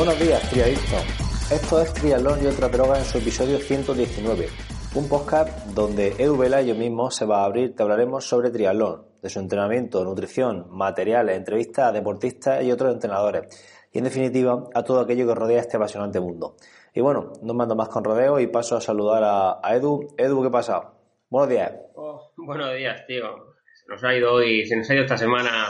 Buenos días, triadictos. Esto es Triatlón y otra droga en su episodio 119, un podcast donde Edu Vela y yo mismo se va a abrir, te hablaremos sobre triatlón, de su entrenamiento, nutrición, materiales, entrevistas a deportistas y otros entrenadores, y en definitiva a todo aquello que rodea este apasionante mundo. Y bueno, no mando más con rodeo y paso a saludar a, Edu. Edu, ¿qué pasa? Buenos días. Oh, buenos días, tío. Se nos ha ido hoy, se nos ha ido esta semana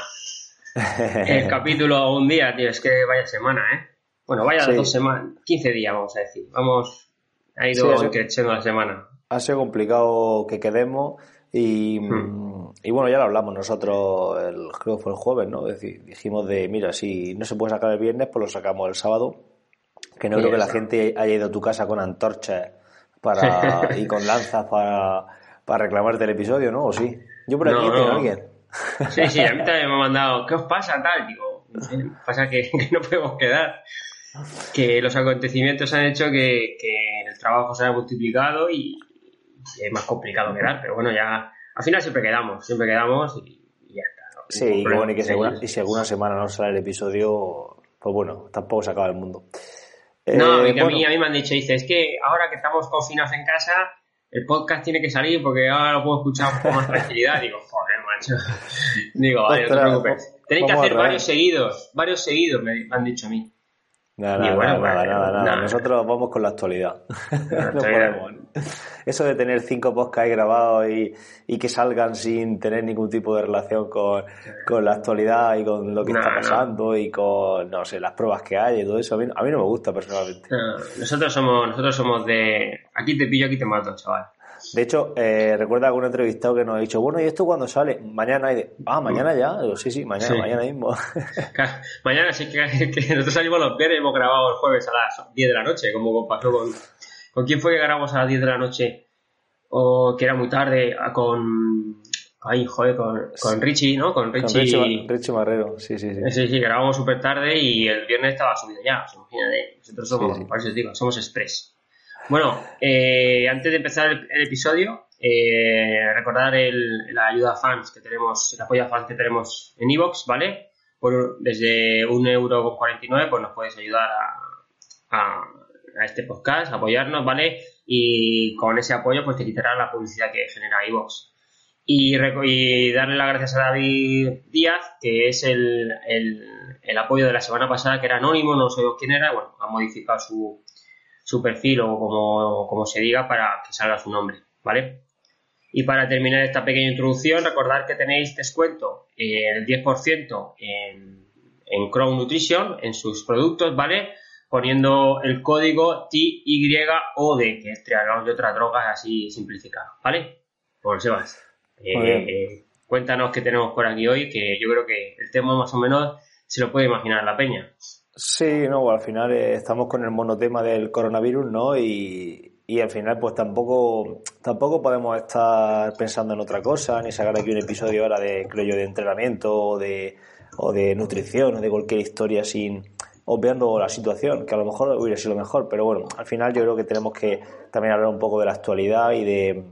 el capítulo un día, tío. Es que vaya semana, ¿eh? Bueno, vaya dos semanas, 15 días, vamos a decir. Vamos, ha ido sí, creciendo la semana. Ha sido complicado que quedemos y, hmm. y, bueno, ya lo hablamos nosotros, el, creo que fue el jueves, ¿no? decir, dijimos de, mira, si no se puede sacar el viernes, pues lo sacamos el sábado. Que no creo que la gente haya ido a tu casa con antorchas para, y con lanzas para, para reclamarte el episodio, ¿no? ¿O sí? Yo por aquí no, tengo a alguien. Sí, sí, a mí también me ha mandado, ¿qué os pasa tal? Digo, pasa que, que no podemos quedar que los acontecimientos han hecho que, el trabajo se haya multiplicado y, es más complicado quedar, pero bueno, ya al final siempre quedamos, siempre quedamos y, ya está. Sí, y, bueno, y, que si alguna, y si alguna semana no sale el episodio, pues bueno, tampoco se acaba el mundo. No, eh, a, mí, a mí me han dicho, dice, es que ahora que estamos confinados en casa, el podcast tiene que salir porque ahora lo puedo escuchar con más tranquilidad. Digo, joder, macho. Digo, vale, no te preocupes. Tenéis que hacer varios seguidos, varios seguidos, me han dicho a mí. Nada, nada, nada, nada, Nosotros vamos con la actualidad. no podemos. Eso de tener cinco podcasts grabados y, y, que salgan sin tener ningún tipo de relación con, con la actualidad y con lo que está pasando y con, no sé, las pruebas que hay y todo eso, a mí, a mí no me gusta personalmente. nosotros somos, nosotros somos de aquí te pillo, aquí te mato, chaval. De hecho, eh, recuerda algún entrevistado que nos ha dicho, bueno, ¿y esto cuándo sale? Mañana hay de... Ah, mañana ya. sí, sí, mañana, mañana mismo. mañana sí que, nosotros salimos los viernes y hemos grabado el jueves a las 10 de la noche, como pasó con... ¿Con quién fue que grabamos a las 10 de la noche? O que era muy tarde, con... Ay, joder, con, con Richie, ¿no? Con Richie... Con Richie, Marrero, sí, sí, sí. Sí, sí, grabamos súper tarde y el viernes estaba subido ya, imagínate. Nosotros somos, por eso os digo, somos express. Bueno, eh, antes de empezar el, episodio, eh, recordar el, la ayuda a fans que tenemos, el apoyo a fans que tenemos en Evox, ¿vale? Por, desde 1,49€ pues nos puedes ayudar a, este podcast, apoyarnos, ¿vale? Y con ese apoyo pues te quitará la publicidad que genera Evox. Y, darle las gracias a David Díaz, que es el, el, el, apoyo de la semana pasada, que era anónimo, no sé quién era, bueno, ha modificado su, su perfil o como, se diga para que salga su nombre, ¿vale? Y para terminar esta pequeña introducción, recordad que tenéis descuento eh, el 10% en, en Crown Nutrition, en sus productos, ¿vale? Poniendo el código TYOD, que es triatlón de otras drogas así simplificado, ¿vale? Por Sebas. Eh, cuéntanos qué tenemos por aquí hoy, que yo creo que el tema más o menos se lo puede imaginar la peña. Sí, no, al final eh, estamos con el monotema del coronavirus, ¿no? Y, y al final pues tampoco tampoco podemos estar pensando en otra cosa, ni sacar aquí un episodio ahora de, creo yo, de entrenamiento o de, o de nutrición o de cualquier historia sin obviando la situación, que a lo mejor hubiera sido mejor, pero bueno, al final yo creo que tenemos que también hablar un poco de la actualidad y de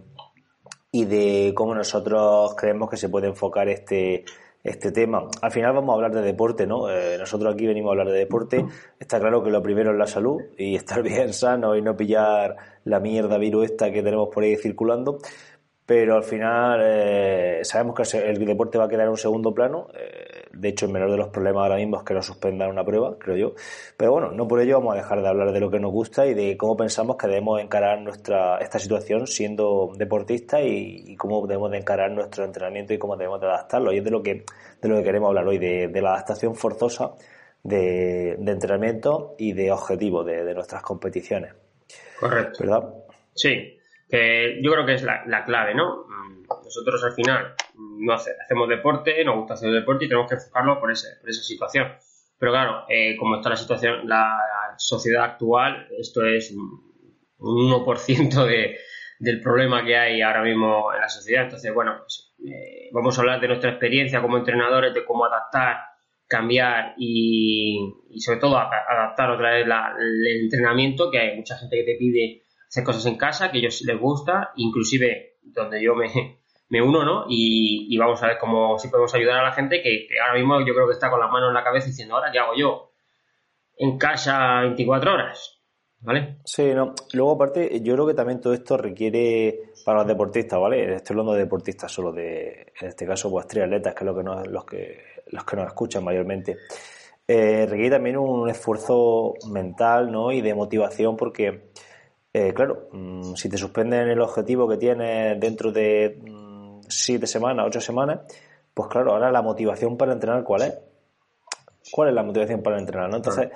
y de cómo nosotros creemos que se puede enfocar este este tema. Al final vamos a hablar de deporte, ¿no? Eh, nosotros aquí venimos a hablar de deporte. Está claro que lo primero es la salud y estar bien sano y no pillar la mierda virus esta que tenemos por ahí circulando. Pero al final eh, sabemos que el deporte va a quedar en un segundo plano. Eh, de hecho, el menor de los problemas ahora mismo es que nos suspendan una prueba, creo yo. Pero bueno, no por ello vamos a dejar de hablar de lo que nos gusta y de cómo pensamos que debemos encarar nuestra esta situación siendo deportistas y, cómo debemos de encarar nuestro entrenamiento y cómo debemos de adaptarlo. Y es de lo que, de lo que queremos hablar hoy, de, la adaptación forzosa de, entrenamiento y de objetivo de, nuestras competiciones. Correcto. ¿Verdad? Sí, que yo creo que es la, clave, ¿no? Mm, nosotros al final no hacemos deporte, nos gusta hacer deporte y tenemos que enfocarlo por, ese, por esa situación. Pero claro, eh, como está la situación, la sociedad actual, esto es un 1% de, del problema que hay ahora mismo en la sociedad. Entonces, bueno, pues, eh, vamos a hablar de nuestra experiencia como entrenadores, de cómo adaptar, cambiar y, sobre todo adaptar otra vez el entrenamiento, que hay mucha gente que te pide hacer cosas en casa, que a ellos les gusta, inclusive donde yo me, me uno, ¿no? Y, vamos a ver cómo si podemos ayudar a la gente que, ahora mismo yo creo que está con las manos en la cabeza diciendo, ahora, ¿qué hago yo? En casa 24 horas. ¿Vale? Sí, no. Luego, aparte, yo creo que también todo esto requiere para los deportistas, ¿vale? Estoy hablando de deportistas solo, de, en este caso, pues triatletas, que es lo que nos, los que los que nos escuchan mayormente. Eh, requiere también un esfuerzo mental, ¿no? Y de motivación, porque, eh, claro, mm, si te suspenden el objetivo que tienes dentro de siete semanas, ocho semanas, pues claro, ahora la motivación para entrenar, ¿cuál es? ¿Cuál es la motivación para entrenar? ¿no? Entonces,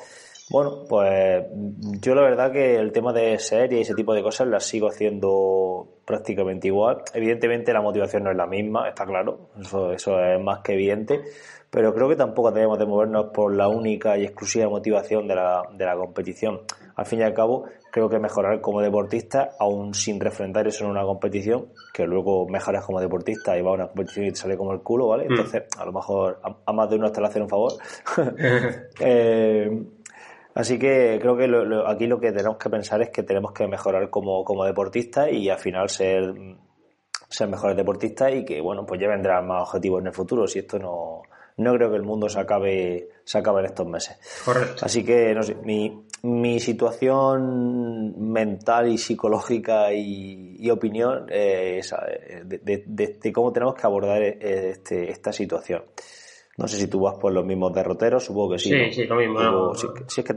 bueno, pues yo la verdad que el tema de serie y ese tipo de cosas las sigo haciendo prácticamente igual. Evidentemente la motivación no es la misma, está claro, eso, eso es más que evidente, pero creo que tampoco debemos de movernos por la única y exclusiva motivación de la, de la competición. Al fin y al cabo, creo que mejorar como deportista, aún sin refrendar eso en una competición, que luego mejoras como deportista y vas a una competición y te sale como el culo, ¿vale? Mm. Entonces, a lo mejor a, más de uno te le hacen un favor. eh, Así que creo que aquí lo que tenemos que pensar es que tenemos que mejorar como, como deportistas y al final ser, ser mejores deportistas y que, bueno, pues ya vendrán más objetivos en el futuro. Si esto no, no creo que el mundo se acabe, se acabe en estos meses. Correcto. Así que, no sé, mi, mi situación mental y psicológica y, opinión es de, de, cómo tenemos que abordar este, esta situación. No sé si tú vas por los mismos derroteros, supongo que sí. Sí, sí, lo mismo. si, es que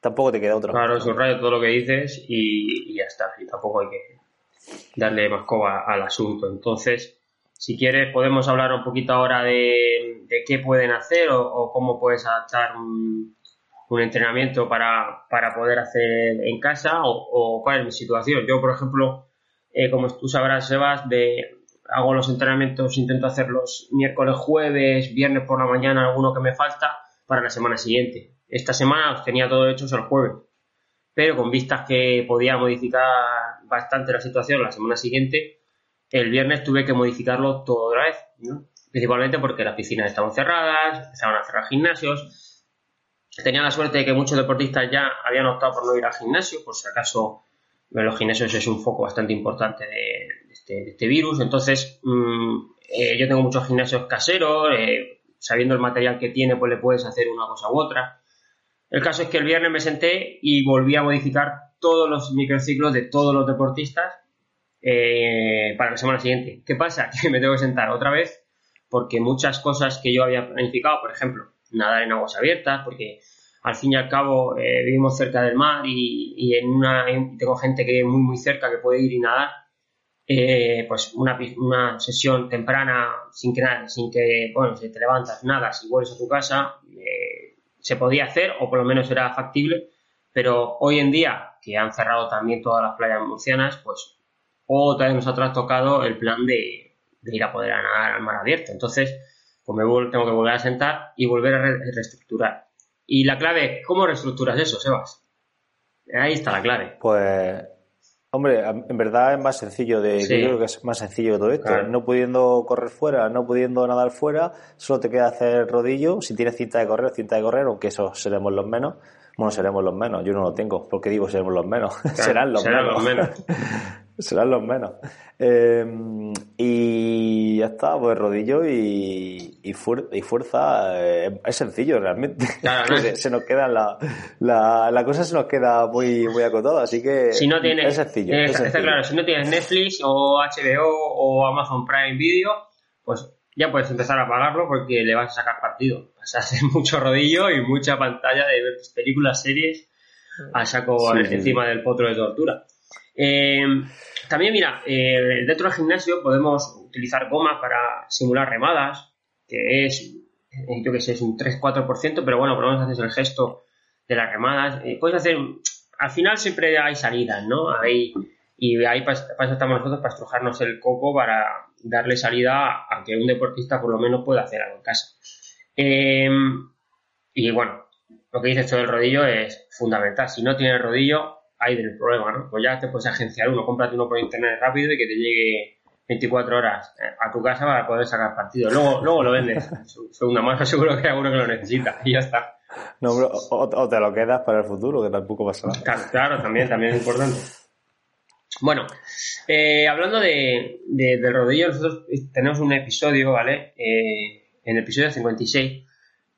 tampoco te queda otra. Claro, subrayo todo lo que dices y, ya está. Y tampoco hay que darle más coba al asunto. Entonces, si quieres, podemos hablar un poquito ahora de, qué pueden hacer o, cómo puedes adaptar un, entrenamiento para, poder hacer en casa o, cuál es mi situación. Yo, por ejemplo, eh, como tú sabrás, Sebas, de, hago los entrenamientos, intento hacerlos miércoles, jueves, viernes por la mañana, alguno que me falta, para la semana siguiente. Esta semana los tenía todo hechos el jueves, pero con vistas que podía modificar bastante la situación la semana siguiente, el viernes tuve que modificarlo todo otra vez, principalmente porque las piscinas estaban cerradas, empezaban a cerrar gimnasios. Tenía la suerte de que muchos deportistas ya habían optado por no ir al gimnasio, por si acaso los gimnasios es un foco bastante importante de, este, este, virus. Entonces, mm, eh, yo tengo muchos gimnasios caseros, eh, sabiendo el material que tiene, pues le puedes hacer una cosa u otra. El caso es que el viernes me senté y volví a modificar todos los microciclos de todos los deportistas eh, para la semana siguiente. ¿Qué pasa? Que me tengo que sentar otra vez porque muchas cosas que yo había planificado, por ejemplo, nadar en aguas abiertas, porque al fin y al cabo vivimos cerca del mar y, en una, tengo gente que es muy muy cerca que puede ir y nadar eh, pues una, una, sesión temprana sin que, sin que, bueno, si te levantas, nada, si vuelves a tu casa, eh, se podía hacer o por lo menos era factible, pero hoy en día, que han cerrado también todas las playas murcianas, pues otra vez nos ha tocado el plan de, ir a poder nadar al mar abierto. Entonces, pues me tengo que volver a sentar y volver a reestructurar. Y la clave, ¿cómo reestructuras eso, Sebas? Ahí está la clave. Pues Hombre, en verdad es más sencillo de, yo creo que es más sencillo que todo esto. No pudiendo correr fuera, no pudiendo nadar fuera, solo te queda hacer rodillo. Si tienes cinta de correr, cinta de correr, aunque eso seremos los menos. Bueno, seremos los menos. Yo no lo tengo, porque digo seremos los menos. serán los serán menos. Los menos. serán los menos. Em, y ya está, pues rodillo y, y, fuerza. Eh, es sencillo realmente. se, nos queda la, la, la, cosa se nos queda muy, muy acotada, así que si no tienes, es sencillo. está claro, si no tienes Netflix o HBO o Amazon Prime Video, pues ya puedes empezar a pagarlo porque le vas a sacar partido. A hacer mucho rodillo y mucha pantalla de ver películas, series a saco encima del potro de tortura. Eh, también, mira, eh, dentro del gimnasio podemos utilizar gomas para simular remadas, que es eh, yo que sé, es un 3-4%, pero bueno, por lo menos haces el gesto de las remadas. puedes hacer, al final siempre hay salidas, ¿no? Hay, y ahí para, estamos nosotros, para estrujarnos el coco, para darle salida a que un deportista por lo menos pueda hacer algo en casa. Em, y bueno, lo que dices esto del rodillo es fundamental. Si no tienes rodillo, hay del problema, ¿no? Pues ya te puedes agenciar uno, cómprate uno por internet rápido y que te llegue 24 horas eh, a tu casa para poder sacar partido. Luego, luego lo vendes. Segunda mano, seguro que hay alguno que lo necesita y ya está. No, o, te lo quedas para el futuro, que tampoco pasa nada. Claro, también, también es importante. Bueno, eh, hablando de, del rodillo, nosotros tenemos un episodio, ¿vale? Eh, en el episodio 56,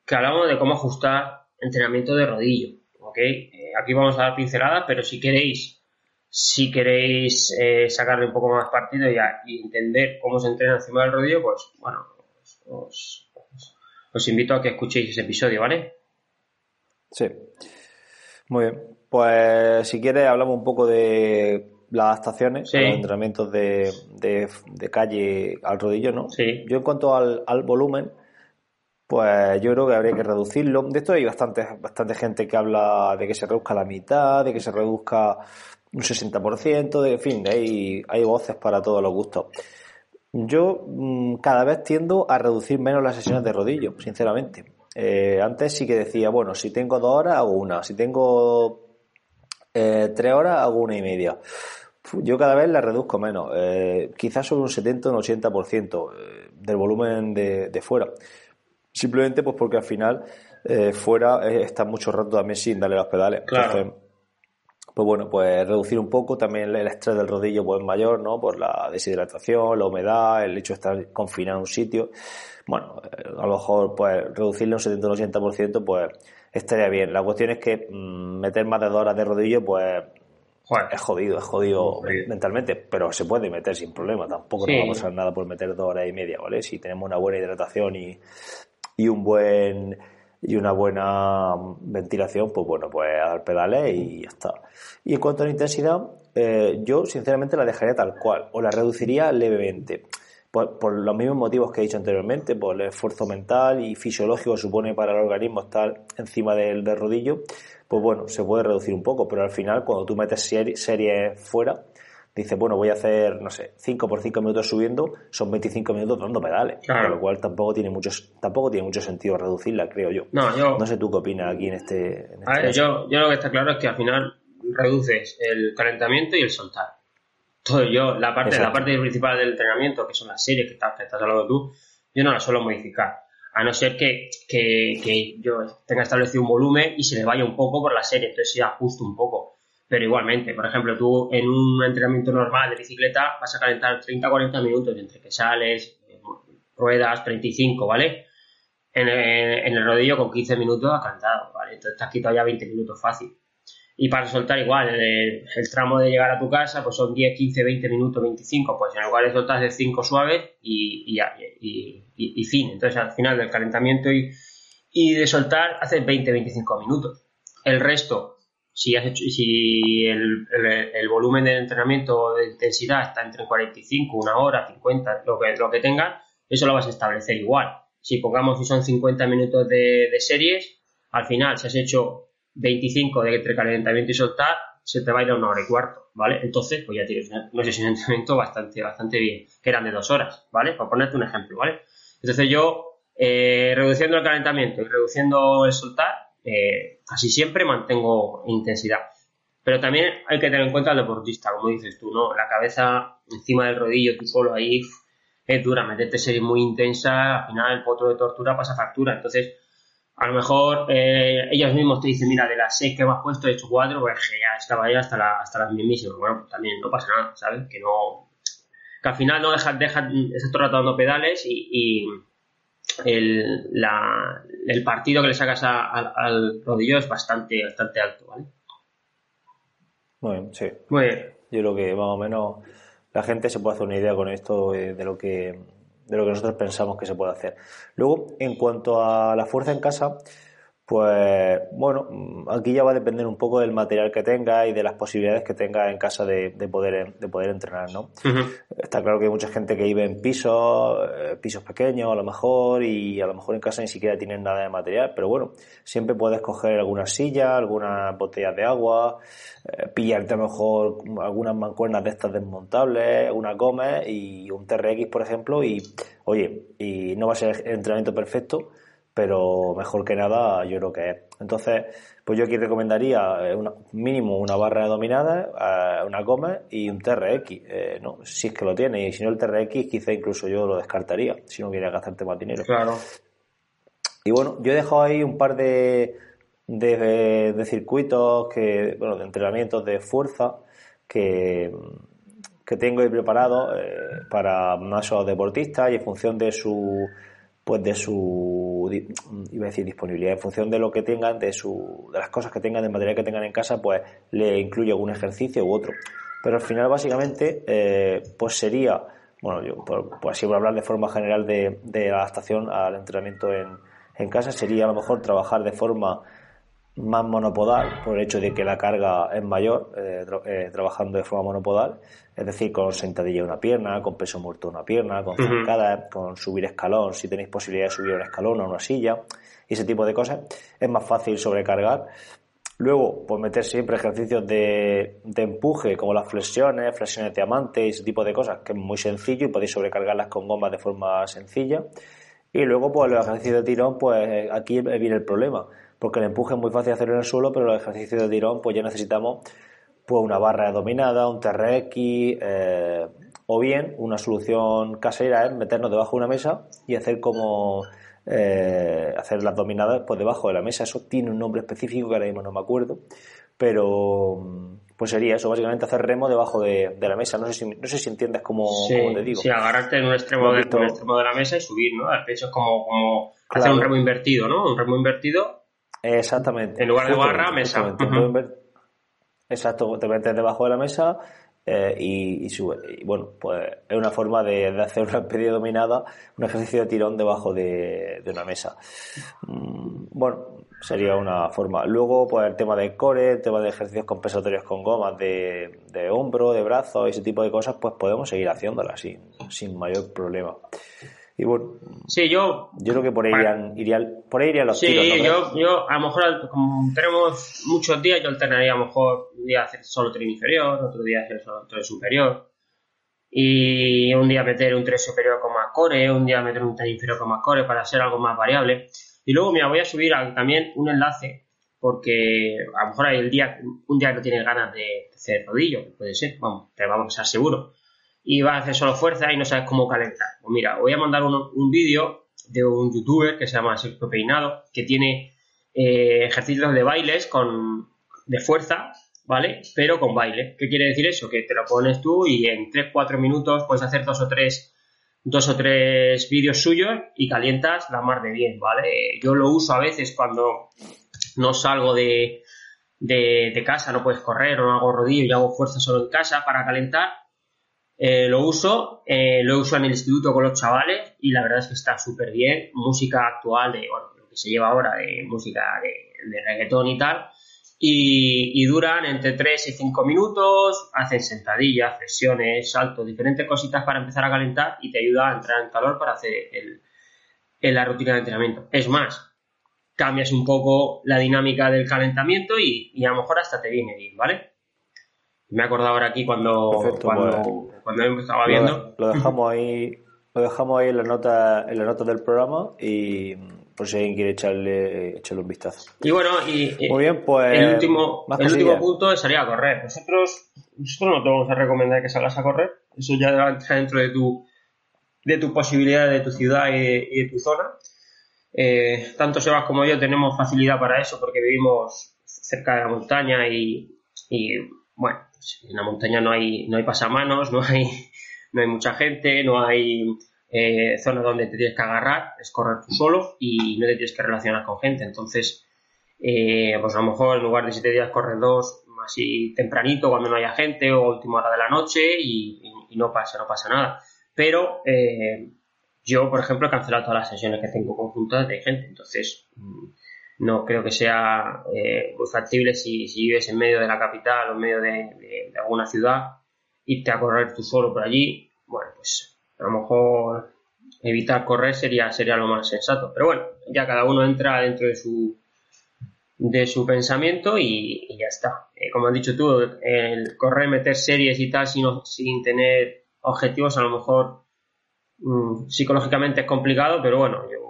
que hablamos de cómo ajustar entrenamiento de rodillo, ¿ok? Eh, aquí vamos a dar pinceladas, pero si queréis, si queréis sacarle un poco más partido y, y, entender cómo se entrena encima del rodillo, pues bueno, os, os invito a que escuchéis ese episodio, ¿vale? Sí. Muy bien. Pues si quieres hablamos un poco de las adaptaciones, los entrenamientos de, de, calle al rodillo, ¿no? Sí. Yo en cuanto al, al, volumen, pues yo creo que habría que reducirlo. De esto hay bastante, bastante gente que habla de que se reduzca la mitad, de que se reduzca un 60%, de, en fin, hay, hay voces para todos los gustos. Yo mm, cada vez tiendo a reducir menos las sesiones de rodillo, sinceramente. Eh, antes sí que decía, bueno, si tengo dos horas hago una, si tengo eh, tres horas hago una y media. Yo cada vez la reduzco menos, eh, quizás sobre un 70 o un 80% eh, del volumen de, fuera. Simplemente pues porque al final eh, fuera está mucho rato también sin darle los pedales. Claro. pues bueno, pues reducir un poco también el estrés del rodillo pues mayor, ¿no? Por la deshidratación, la humedad, el hecho de estar confinado en un sitio. Bueno, a lo mejor pues reducirle un 70 o un 80% pues estaría bien. La cuestión es que mm, meter más de dos horas de rodillo pues es jodido, es jodido mentalmente, pero se puede meter sin problema. Tampoco nos vamos a hacer nada por meter dos horas y media, ¿vale? Si tenemos una buena hidratación y, y un buen y una buena ventilación, pues bueno, pues a dar pedales y ya está. Y en cuanto a la intensidad, eh, yo sinceramente la dejaría tal cual, o la reduciría levemente. Por, por, los mismos motivos que he dicho anteriormente, por el esfuerzo mental y fisiológico que supone para el organismo estar encima del, del rodillo, pues bueno, se puede reducir un poco, pero al final cuando tú metes series fuera, dices, bueno, voy a hacer, no sé, 5 por 5 minutos subiendo, son 25 minutos dando pedales, con lo cual tampoco tiene mucho, tampoco tiene mucho sentido reducirla, creo yo. No, yo... No sé tú qué opinas aquí en este... a ver, este yo, yo lo que está claro es que al final reduces el calentamiento y el soltar. Todo yo, la parte, la parte principal del entrenamiento, que son las series que estás, que estás hablando tú, yo no la suelo modificar a no ser que, yo tenga establecido un volumen y se le vaya un poco por la serie, entonces sí ajusto un poco. Pero igualmente, por ejemplo, tú en un entrenamiento normal de bicicleta vas a calentar 30-40 minutos entre que sales, ruedas 35, ¿vale? En el, rodillo con 15 minutos has calentado, ¿vale? Entonces te has quitado ya 20 minutos fácil. Y para soltar igual, el, tramo de llegar a tu casa, pues son 10, 15, 20 minutos, 25. Pues en lugar de soltar de 5 suaves y, y, fin. Entonces al final del calentamiento y, de soltar haces 20, 25 minutos. El resto, si, has hecho, si el, volumen de entrenamiento de intensidad está entre 45, una hora, 50, lo que, lo que tengas, eso lo vas a establecer igual. Si pongamos si son 50 minutos de, series, al final si has hecho 25 de entre calentamiento y soltar, se te va a ir a una hora y cuarto, ¿vale? Entonces, pues ya tienes un entrenamiento bastante, bastante bien, que eran de dos horas, ¿vale? Para ponerte un ejemplo, ¿vale? Entonces yo, eh, reduciendo el calentamiento y reduciendo el soltar, eh, casi siempre mantengo intensidad. Pero también hay que tener en cuenta al deportista, como dices tú, ¿no? La cabeza encima del rodillo, tú solo ahí, es dura, meterte serie muy intensa, al final el potro de tortura pasa factura. Entonces, a lo mejor eh, ellos mismos te dicen, mira, de las seis que me has puesto he hecho cuatro, pues ya estaba ahí hasta, la, hasta las mismísimas. Bueno, pues también no pasa nada, ¿sabes? Que no. Que al final no dejas, deja, estás todo dando pedales y, el, la, el, partido que le sacas al rodillo es bastante, bastante alto, ¿vale? Muy bien, sí. Muy bien. Yo creo que más o menos la gente se puede hacer una idea con esto de lo que de lo que nosotros pensamos que se puede hacer. Luego, en cuanto a la fuerza en casa, pues bueno, aquí ya va a depender un poco del material que tenga y de las posibilidades que tenga en casa de, poder de poder entrenar, ¿no? Está claro que hay mucha gente que vive en pisos, eh, pisos pequeños a lo mejor, y a lo mejor en casa ni siquiera tienen nada de material, pero bueno, siempre puedes coger alguna silla, algunas botellas de agua, eh, pillarte a lo mejor algunas mancuernas de estas desmontables, una Gómez y un TRX, por ejemplo, y oye, y no va a ser el entrenamiento perfecto, pero mejor que nada yo creo que es. Entonces, pues yo aquí recomendaría eh, una, mínimo una barra de dominada, eh, una Gómez y un TRX, eh, ¿no? si es que lo tiene, y si no el TRX quizá incluso yo lo descartaría, si no quieres gastarte más dinero. Claro. Y bueno, yo he dejado ahí un par de, de, circuitos, que, bueno, de entrenamientos de fuerza que, que tengo ahí preparados para más deportistas y en función de su pues de su iba a decir disponibilidad en función de lo que tengan de su de las cosas que tengan de material que tengan en casa pues le incluye algún ejercicio u otro. Pero al final básicamente eh, pues sería bueno yo pues así hablar de forma general de, de adaptación al entrenamiento en, en casa sería a lo mejor trabajar de forma más monopodal por el hecho de que la carga es mayor eh, eh, trabajando de forma monopodal, es decir, con sentadilla una pierna, con peso muerto una pierna, con zancadas, con subir escalón, si tenéis posibilidad de subir un escalón o una silla, y ese tipo de cosas, es más fácil sobrecargar. Luego, pues meter siempre ejercicios de, de empuje, como las flexiones, flexiones de amante y ese tipo de cosas, que es muy sencillo y podéis sobrecargarlas con gomas de forma sencilla. Y luego, pues los ejercicios de tirón, pues aquí viene el problema porque el empuje es muy fácil hacerlo en el suelo, pero los ejercicios de tirón, pues ya necesitamos pues una barra dominada, un TRX, eh, o bien una solución casera es meternos debajo de una mesa y hacer como eh, hacer las dominadas pues debajo de la mesa. Eso tiene un nombre específico que ahora mismo no me acuerdo, pero pues sería eso, básicamente hacer remo debajo de, la mesa. No sé si, no sé si entiendes cómo, te digo. Sí, agarrarte en un extremo, de, un extremo de la mesa y subir, ¿no? Al pecho es como, como hacer un remo invertido, ¿no? Un remo invertido Exactamente. En lugar de barra, mesa. Exacto, te metes debajo de la mesa eh, y, sube. Y bueno, pues es una forma de, hacer una especie dominada, un ejercicio de tirón debajo de, una mesa. Mm, bueno, sería una forma. Luego, pues el tema de core, el tema de ejercicios compensatorios con gomas de, de hombro, de brazo, ese tipo de cosas, pues podemos seguir haciéndolas sin, sin mayor problema. Y bueno, sí, yo, yo creo que por ahí, irían, por ahí irían los sí, yo, yo a lo mejor, como tenemos muchos días, yo alternaría a lo mejor un día hacer solo tren inferior, otro día hacer solo tren superior. Y un día meter un tren superior con más core, un día meter un tren inferior con más core para hacer algo más variable. Y luego, mira, voy a subir también un enlace porque a lo mejor hay el día, un día que tienes ganas de hacer rodillo, puede ser, vamos, pero vamos a estar seguros y vas a hacer solo fuerza y no sabes cómo calentar. Pues mira, voy a mandar un, vídeo de un youtuber que se llama Sergio Peinado, que tiene eh, ejercicios de bailes con, de fuerza, ¿vale? Pero con baile. ¿Qué quiere decir eso? Que te lo pones tú y en 3-4 minutos puedes hacer dos o tres dos o tres vídeos suyos y calientas la mar de bien, ¿vale? Yo lo uso a veces cuando no salgo de, de, de casa, no puedes correr o no hago rodillo y hago fuerza solo en casa para calentar eh, lo uso, eh, lo uso en el instituto con los chavales y la verdad es que está súper bien. Música actual de, bueno, lo que se lleva ahora de música de, de reggaetón y tal. Y, duran entre 3 y 5 minutos, hacen sentadillas, flexiones, saltos, diferentes cositas para empezar a calentar y te ayuda a entrar en calor para hacer el, la rutina de entrenamiento. Es más, cambias un poco la dinámica del calentamiento y, y a lo mejor hasta te viene bien, ¿vale? Me he acordado ahora aquí cuando, cuando, pues, estaba viendo. Lo, dejamos ahí, lo dejamos ahí en la nota, en la nota del programa y por si alguien quiere echarle, echarle un vistazo. Y bueno, y Muy bien, pues, el último, el último punto es salir a correr. Nosotros, nosotros no te vamos a recomendar que salgas a correr. Eso ya está dentro de tu, de tu posibilidad, de tu ciudad y de, tu zona. Eh, tanto Sebas como yo tenemos facilidad para eso porque vivimos cerca de la montaña y, y bueno, en la montaña no hay, no hay pasamanos, no hay, no hay mucha gente, no hay eh, zonas donde te tienes que agarrar, es correr tú solo y no te tienes que relacionar con gente. Entonces, eh, pues a lo mejor en lugar de siete días correr dos, así tempranito cuando no haya gente o última hora de la noche y, no pasa, no pasa nada. Pero eh, yo, por ejemplo, he cancelado todas las sesiones que tengo conjuntas de gente. Entonces, mm, no creo que sea eh, muy factible si, vives en medio de la capital o en medio de, alguna ciudad, irte a correr tú solo por allí, bueno, pues a lo mejor evitar correr sería, sería lo más sensato. Pero bueno, ya cada uno entra dentro de su, de su pensamiento y, ya está. Eh, como has dicho tú, el correr, meter series y tal sin, sin tener objetivos a lo mejor mm, psicológicamente es complicado, pero bueno, yo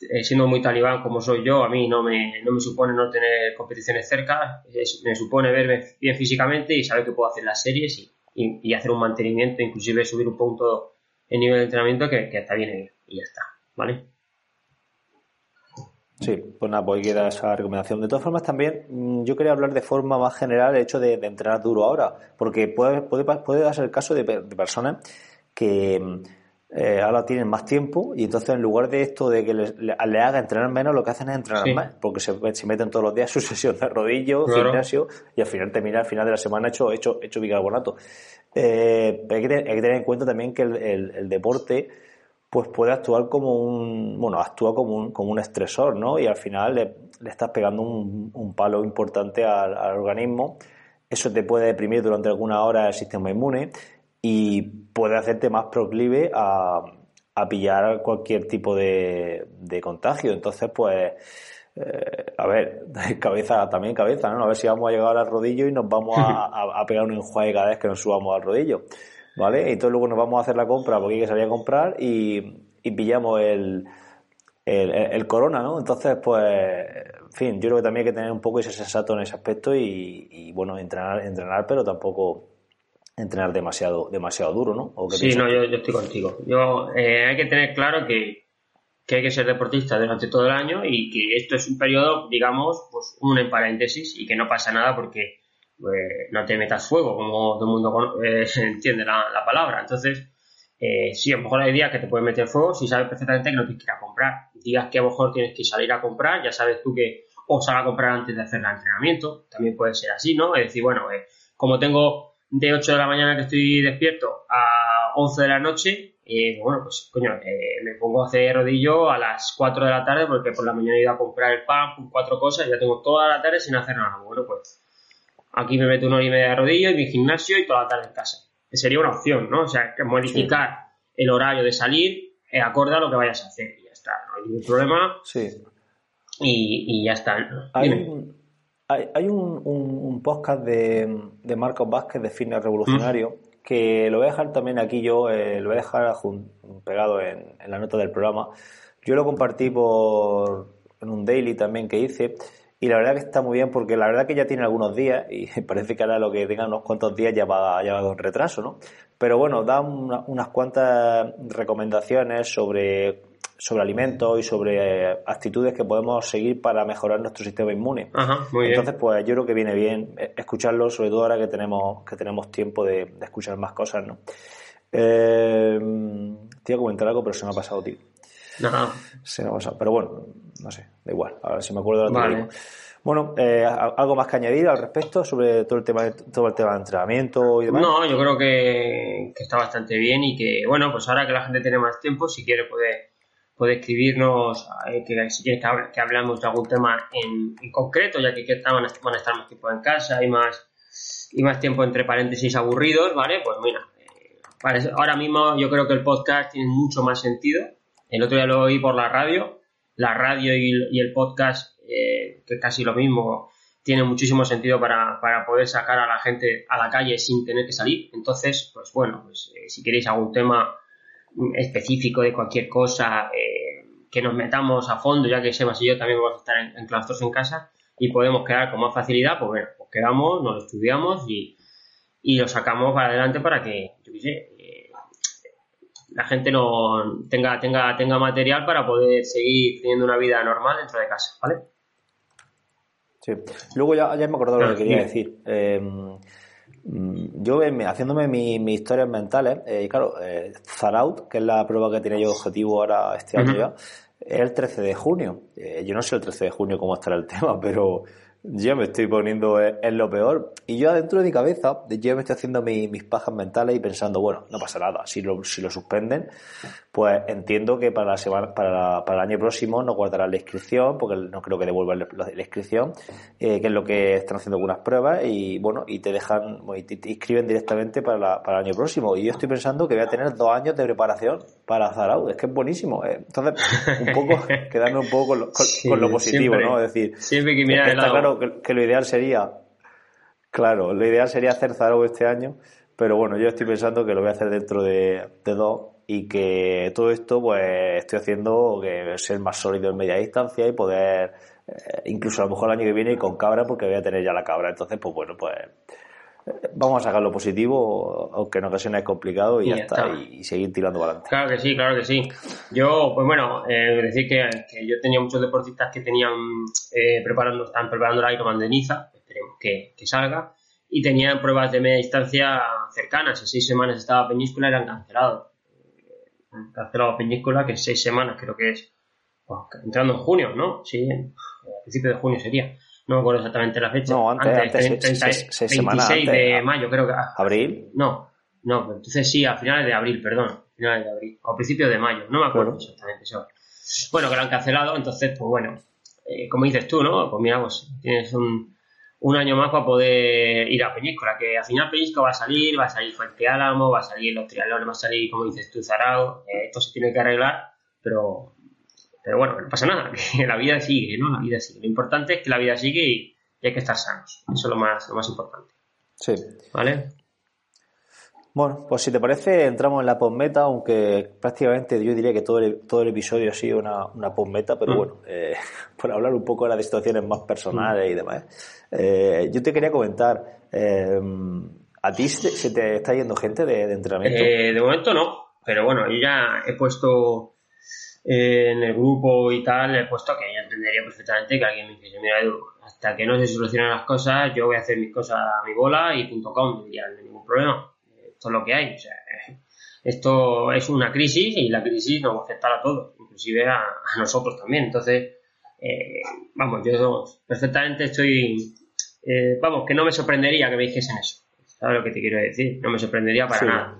eh, siendo muy talibán como soy yo, a mí no me, no me supone no tener competiciones cerca, me supone verme bien físicamente y saber que puedo hacer las series y, y, hacer un mantenimiento, inclusive subir un punto en nivel de entrenamiento que, está bien y ya está, ¿vale? Sí, pues nada, pues queda esa recomendación. De todas formas, también mm, yo quería hablar de forma más general el hecho de, entrenar duro ahora, porque puede, puede, puede darse el caso de, de personas que mm, eh, ahora tienen más tiempo y entonces en lugar de esto de que les, le, haga entrenar menos, lo que hacen es entrenar más, porque se, meten todos los días su sesión de rodillo, gimnasio y al final termina al final de la semana hecho hecho hecho bicarbonato. Eh, hay, que, tener en cuenta también que el, deporte pues puede actuar como un bueno actúa como un, como un estresor, ¿no? Y al final le, estás pegando un, palo importante al, al organismo. Eso te puede deprimir durante alguna hora el sistema inmune y puede hacerte más proclive a, a pillar cualquier tipo de, de contagio. Entonces, pues, eh, a ver, cabeza, también cabeza, ¿no? A ver si vamos a llegar al rodillo y nos vamos a, a, pegar un enjuague cada vez que nos subamos al rodillo, ¿vale? Y entonces luego nos vamos a hacer la compra porque hay que salir a comprar y, y pillamos el, el, el, corona, ¿no? Entonces, pues, en fin, yo creo que también hay que tener un poco ese sensato en ese aspecto y, y bueno, entrenar, entrenar, pero tampoco entrenar demasiado, demasiado duro, ¿no? sí, no, yo, estoy contigo. Yo, eh, hay que tener claro que, hay que ser deportista durante todo el año y que esto es un periodo, digamos, pues un en paréntesis y que no pasa nada porque pues, no te metas fuego, como todo el mundo eh, entiende la, palabra. Entonces, eh, sí, a lo mejor hay días que te puedes meter fuego si sabes perfectamente que no tienes que ir a comprar. Días que a lo mejor tienes que salir a comprar, ya sabes tú que o sal a comprar antes de hacer el entrenamiento, también puede ser así, ¿no? Es decir, bueno, como tengo de 8 de la mañana que estoy despierto a 11 de la noche, y bueno, pues coño, eh, me pongo a hacer rodillo a las 4 de la tarde porque por la mañana he ido a comprar el pan, cuatro cosas y ya tengo toda la tarde sin hacer nada. Bueno, pues aquí me meto una hora y media de rodillo en mi gimnasio y toda la tarde en casa. Sería una opción, ¿no? O sea, que modificar el horario de salir eh, acorde a lo que vayas a hacer y ya está, no hay ningún problema. Sí. Y, ya está. Hay, un, podcast de, de, Marcos Vázquez de Fitness Revolucionario que lo voy a dejar también aquí yo, eh, lo voy a dejar pegado en, la nota del programa. Yo lo compartí por en un daily también que hice y la verdad que está muy bien porque la verdad que ya tiene algunos días y parece que ahora lo que tenga unos cuantos días ya va, ya va con retraso, ¿no? Pero bueno, da unas cuantas recomendaciones sobre sobre alimentos y sobre eh, actitudes que podemos seguir para mejorar nuestro sistema inmune. Entonces, pues yo creo que viene bien eh, escucharlo, sobre todo ahora que tenemos, que tenemos tiempo de, escuchar más cosas, ¿no? Eh, te iba a comentar algo, pero se me ha pasado, tío. Se me ha pasado. Pero bueno, no sé, da igual. A ver si me acuerdo de lo que Bueno, eh, ¿algo más que añadir al respecto sobre todo el tema todo el tema de entrenamiento y demás? No, yo creo que, que, está bastante bien y que, bueno, pues ahora que la gente tiene más tiempo, si quiere puede puede escribirnos eh, que si quieres que, hablemos de algún tema en, concreto, ya que, que van, a, estar más tiempo en casa y más, y más tiempo entre paréntesis aburridos, ¿vale? Pues mira, eh, ahora mismo yo creo que el podcast tiene mucho más sentido. El otro día lo oí por la radio. La radio y, el podcast, eh, que casi lo mismo, tiene muchísimo sentido para, para, poder sacar a la gente a la calle sin tener que salir. Entonces, pues bueno, pues si queréis algún tema específico de cualquier cosa, eh, que nos metamos a fondo, ya que Sebas y yo también vamos a estar en, claustros en casa y podemos quedar con más facilidad, pues bueno, pues quedamos, nos lo estudiamos y, lo sacamos para adelante para que, yo qué sé, eh, la gente no tenga, tenga, tenga material para poder seguir teniendo una vida normal dentro de casa, ¿vale? Sí. Luego ya, ya me he acordado lo que quería decir. Eh, Mm, yo haciéndome mis historias mentales, eh, y claro, eh, Zarout, que es la prueba que tenía yo objetivo ahora este año ya, es el 13 de junio. Eh, yo no sé el 13 de junio cómo estará el tema, pero yo me estoy poniendo en lo peor. Y yo adentro de mi cabeza, yo me estoy haciendo mis pajas mentales y pensando, bueno, no pasa nada. Si lo, si lo suspenden, pues entiendo que para la semana, para, para el año próximo no guardarán la inscripción, porque no creo que devuelvan la, inscripción, eh, que es lo que están haciendo algunas pruebas, y bueno, y te dejan, y te, inscriben directamente para, para el año próximo. Y yo estoy pensando que voy a tener dos años de preparación para Zarau. Es que es buenísimo. Eh. Entonces, un poco, quedarme un poco con lo, positivo, ¿no? Es decir, siempre que mirar está claro que, lo ideal sería, claro, lo ideal sería hacer Zarau este año, pero bueno, yo estoy pensando que lo voy a hacer dentro de, dos y que todo esto pues estoy haciendo que ser más sólido en media distancia y poder eh, incluso a lo mejor el año que viene con cabra porque voy a tener ya la cabra. Entonces pues bueno pues vamos a sacar lo positivo, aunque en ocasiones es complicado y, ya, está, Y, seguir tirando para adelante. Claro que sí, claro que sí. Yo, pues bueno, eh, decir que, yo tenía muchos deportistas que tenían eh, preparando, están preparando la Ironman de Niza, esperemos que, salga, y tenían pruebas de media distancia cercanas. En seis semanas estaba Peñíscola y eran cancelados. Cancelado Peñíscola, que en seis semanas creo que es, entrando en junio, ¿no? Sí, a principios de junio sería no me acuerdo exactamente la fecha. No, antes, antes, 26 de mayo, creo que. ¿Abril? No, no, entonces sí, a finales de abril, perdón, finales de abril, o a principios de mayo, no me acuerdo exactamente. Bueno, que lo han cancelado, entonces, pues bueno, eh, como dices tú, ¿no? Pues mira, pues tienes un, un año más para poder ir a Peñíscola, que al final Peñíscola va a salir, va a salir Fuente Álamo, va a salir los triatlones, va a salir, como dices tú, Zarao, eh, esto se tiene que arreglar, pero pero bueno, no pasa nada, que la vida sigue, ¿no? La vida sigue. Lo importante es que la vida sigue y, hay que estar sanos. Eso es lo más, lo más importante. Sí. ¿Vale? Bueno, pues si te parece, entramos en la postmeta, aunque prácticamente yo diría que todo el, todo el episodio ha sido una, una postmeta, pero mm. bueno, eh, por hablar un poco de las situaciones más personales y demás. Eh, yo te quería comentar, eh, ¿a ti se te está yendo gente de, de entrenamiento? de momento no, pero bueno, yo ya he puesto en el grupo y tal, he puesto que yo entendería perfectamente que alguien me dijese, mira Edu, hasta que no se solucionen las cosas, yo voy a hacer mis cosas a mi bola y punto com, ya no hay ningún problema. Esto es lo que hay. O sea, esto es una crisis y la crisis nos va a afectar a todos, inclusive a, nosotros también. Entonces, eh, vamos, yo perfectamente estoy, eh, vamos, que no me sorprendería que me dijesen eso. ¿Sabes lo que te quiero decir? No me sorprendería para nada.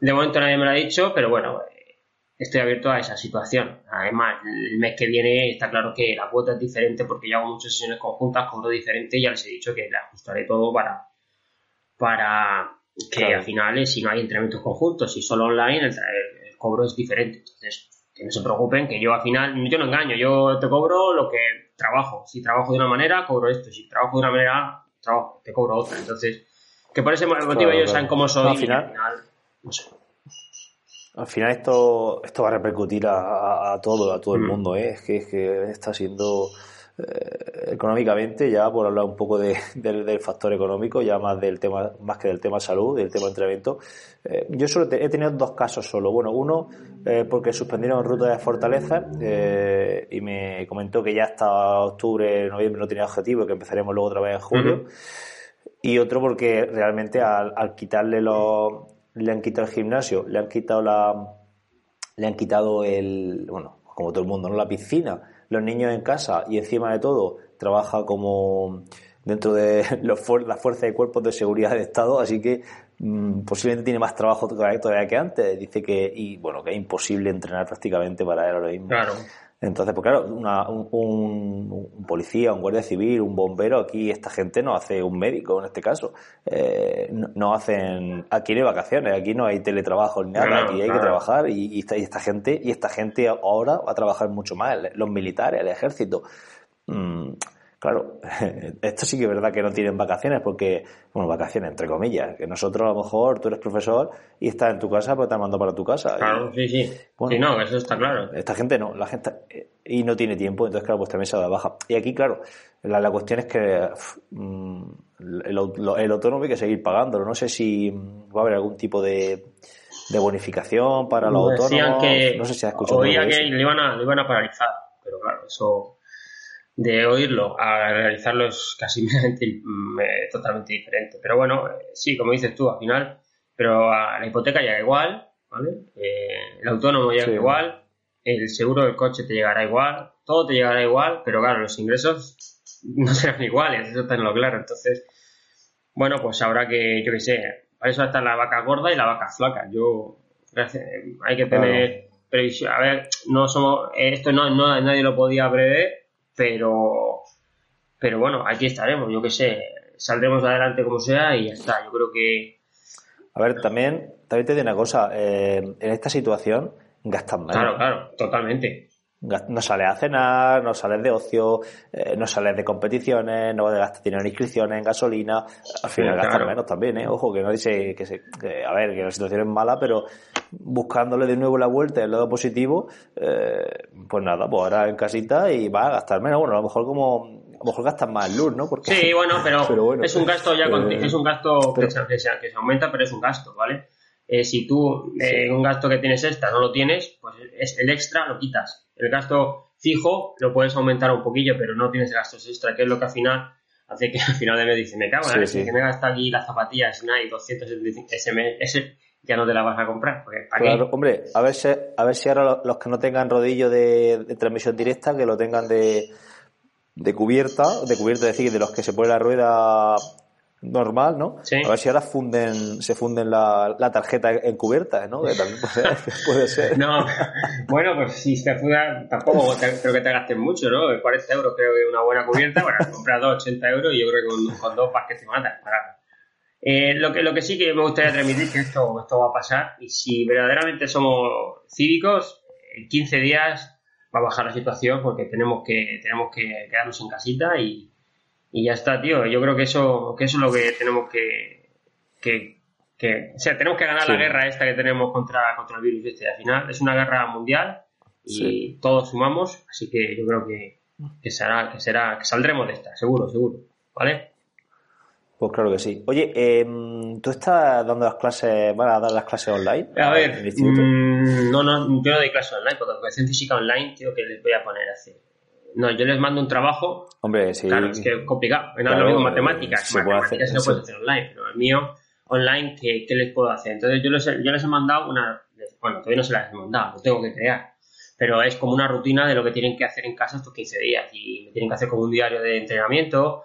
De momento nadie me lo ha dicho, pero bueno, estoy abierto a esa situación. Además, el mes que viene está claro que la cuota es diferente porque yo hago muchas sesiones conjuntas, cobro diferente y ya les he dicho que le ajustaré todo para, para que al final, si no hay entrenamientos conjuntos, si solo online, el, cobro es diferente. Entonces, que no se preocupen, que yo al final, yo no engaño, yo te cobro lo que trabajo. Si trabajo de una manera, cobro esto. Si trabajo de una manera, trabajo, te cobro otra. Entonces, que por ese motivo ellos saben cómo soy. al final, no sé. Al final esto, esto va a repercutir a, todo, a todo el mm. mundo, ¿eh? es, que, es que está siendo eh, económicamente, ya por hablar un poco de, del, factor económico, ya más del tema, más que del tema salud, del tema entrenamiento. Eh, yo solo he tenido dos casos solo. Bueno, uno porque suspendieron ruta de Fortaleza y me comentó que ya hasta octubre, noviembre no tenía objetivo, que empezaremos luego otra vez en julio. Y otro porque realmente al quitarle los le han quitado el gimnasio, le han quitado la le han quitado el bueno, como todo el mundo, ¿no? la piscina, los niños en casa y encima de todo trabaja como dentro de los, las fuerzas y cuerpos de seguridad de Estado, así que mm, posiblemente tiene más trabajo todavía, que antes. Dice que, y bueno, que es imposible entrenar prácticamente para él ahora mismo. Claro. Entonces, pues claro, un, policía, un guardia civil, un bombero, aquí esta gente no hace un médico en este caso. Eh, no, hacen, aquí no hay vacaciones, aquí no hay teletrabajo ni nada, aquí hay que trabajar y, esta, gente, y esta gente ahora va a trabajar mucho más, los militares, el ejército. Mm, Claro, esto sí que es verdad que no tienen vacaciones, porque, bueno, vacaciones entre comillas, que nosotros a lo mejor tú eres profesor y estás en tu casa, pero te mando para tu casa. Claro, sí, sí. sí, no, eso está claro. Esta gente no, la gente, y no tiene tiempo, entonces, claro, pues también se da baja. Y aquí, claro, la, cuestión es que mm, el, autónomo hay que seguir pagándolo. No sé si va a haber algún tipo de, bonificación para los autónomos. no sé si has escuchado. Oía que le iban, a, le iban a paralizar, pero claro, eso de oírlo a realizarlo es casi mm, eh, totalmente diferente. Pero bueno, eh, sí, como dices tú, al final, pero a la hipoteca llega igual, ¿vale? Eh, el autónomo llega igual, el seguro del coche te llegará igual, todo te llegará igual, pero claro, los ingresos no serán iguales, eso está en lo claro. Entonces, bueno, pues habrá que, yo qué sé, para eso está la vaca gorda y la vaca flaca. Yo, hay que tener previsión. A ver, no somos, esto no, no nadie lo podía prever, pero, pero bueno, aquí estaremos, yo qué sé, saldremos adelante como sea y ya está. Yo creo que. A ver, también, también te digo una cosa, eh, en esta situación gastan más. Claro, claro, totalmente. No sales a cenar, no sales de ocio, eh, no sales de competiciones, no gastas dinero en inscripciones, en gasolina. Al final gastas menos también, ¿eh? Ojo, que no dice que, se, a ver, que la situación es mala, pero buscándole de nuevo la vuelta, el lado positivo, eh, pues nada, pues ahora en casita y va a gastar menos. Bueno, a lo mejor como a lo mejor gastas más luz, ¿no? Porque, sí, bueno, pero, es un gasto ya eh, es un gasto que, se, que, se, aumenta, pero es un gasto, ¿vale? Eh, si tú eh, un gasto que tienes extra no lo tienes, pues es el extra lo quitas. El gasto fijo lo puedes aumentar un poquillo, pero no tienes gastos extra, que es lo que al final hace que al final de mes dice, me cago en que me gasta aquí las zapatillas Nike 275 ese, mes, ese ya no te la vas a comprar. claro, hombre, a ver, si, a ver si ahora los, que no tengan rodillo de, de, transmisión directa, que lo tengan de, de cubierta, de cubierta, es decir, de los que se pone la rueda normal, ¿no? A ver si ahora funden, se funden la, la tarjeta encubierta, ¿no? Que también puede, ser. No, bueno, pues si se fuda, tampoco creo que te gastes mucho, ¿no? 40 euros creo que una buena cubierta, bueno, compras dos 80 euros y yo creo que con, dos vas que te matan. Eh, lo, que, lo que sí que me gustaría transmitir es que esto, esto va a pasar y si verdaderamente somos cívicos, en 15 días va a bajar la situación porque tenemos que, tenemos que quedarnos en casita y y ya está, tío. Yo creo que eso, que eso es lo que tenemos que, que, que o sea, tenemos que ganar la guerra esta que tenemos contra, contra el virus este. Al final es una guerra mundial y todos sumamos, así que yo creo que, que será, que será, que saldremos de esta, seguro, seguro. ¿Vale? Pues claro que sí. Oye, eh, ¿tú estás dando las clases, van a dar las clases online? A ver, mm, no, no, yo no doy clases online, porque educación física online, tío, que les voy a poner a hacer no, yo les mando un trabajo. Hombre, sí. Claro, es que es complicado. No lo mismo matemáticas. Se matemáticas hacer, puedes hacer online, pero el mío, online, ¿qué, ¿qué, les puedo hacer? Entonces yo les, yo les he mandado una. Bueno, todavía no se las he mandado, lo tengo que crear. Pero es como una rutina de lo que tienen que hacer en casa estos 15 días. Y me tienen que hacer como un diario de entrenamiento.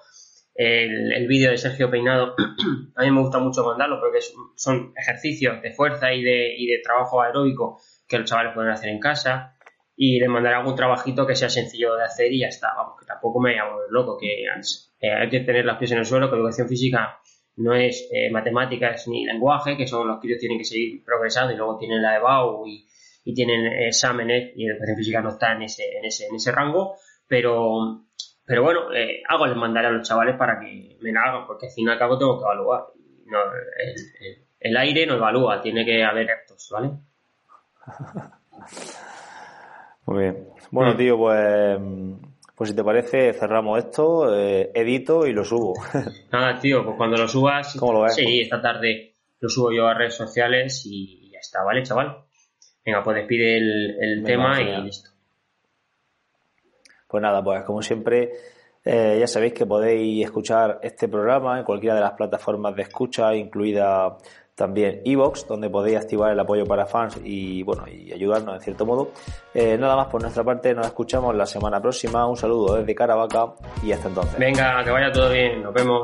El, el vídeo de Sergio Peinado, a mí me gusta mucho mandarlo porque son ejercicios de fuerza y de, y de trabajo aeróbico que los chavales pueden hacer en casa y le mandaré algún trabajito que sea sencillo de hacer y ya está. Vamos, que tampoco me llamo loco, que eh, hay que tener las pies en el suelo, que educación física no es eh, matemáticas ni lenguaje, que son los que ellos tienen que seguir progresando y luego tienen la EBAU y, y tienen exámenes y educación física no está en ese, en ese, en ese rango, pero, pero bueno, eh, algo les mandaré a los chavales para que me la hagan, porque al fin y al cabo tengo que evaluar. No, el, el aire no evalúa, tiene que haber actos, ¿vale? Muy bien. Bueno, mm. tío, pues, pues si te parece, cerramos esto, eh, edito y lo subo. Nada, tío, pues cuando lo subas. ¿Cómo lo ves? Sí, esta tarde lo subo yo a redes sociales y ya está, ¿vale, chaval? Venga, pues despide el, tema y listo. Pues nada, pues como siempre, eh, ya sabéis que podéis escuchar este programa en cualquiera de las plataformas de escucha, incluida también Evox, donde podéis activar el apoyo para fans y bueno y ayudarnos en cierto modo. Eh, nada más por nuestra parte, nos escuchamos la semana próxima. Un saludo desde Caravaca y hasta entonces. Venga, que vaya todo bien, nos vemos.